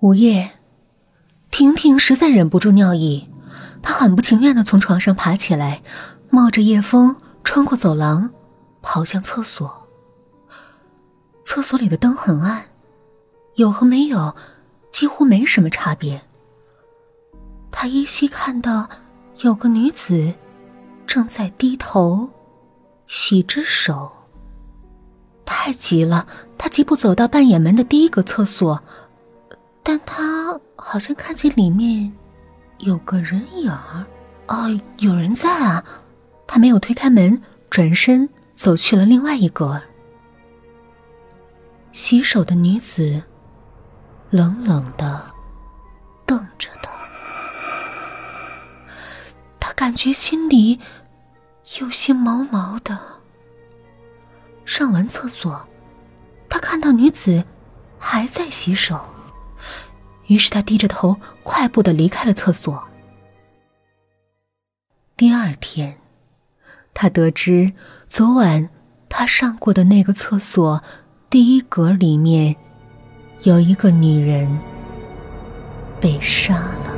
午夜，婷婷实在忍不住尿意，她很不情愿的从床上爬起来，冒着夜风穿过走廊，跑向厕所。厕所里的灯很暗，有和没有几乎没什么差别。她依稀看到有个女子正在低头洗着手。太急了，她疾步走到半掩门的第一个厕所。但他好像看见里面有个人影儿，哦，有人在啊！他没有推开门，转身走去了另外一格。洗手的女子冷冷的瞪着他，他感觉心里有些毛毛的。上完厕所，他看到女子还在洗手。于是他低着头，快步的离开了厕所。第二天，他得知昨晚他上过的那个厕所第一格里面有一个女人被杀了。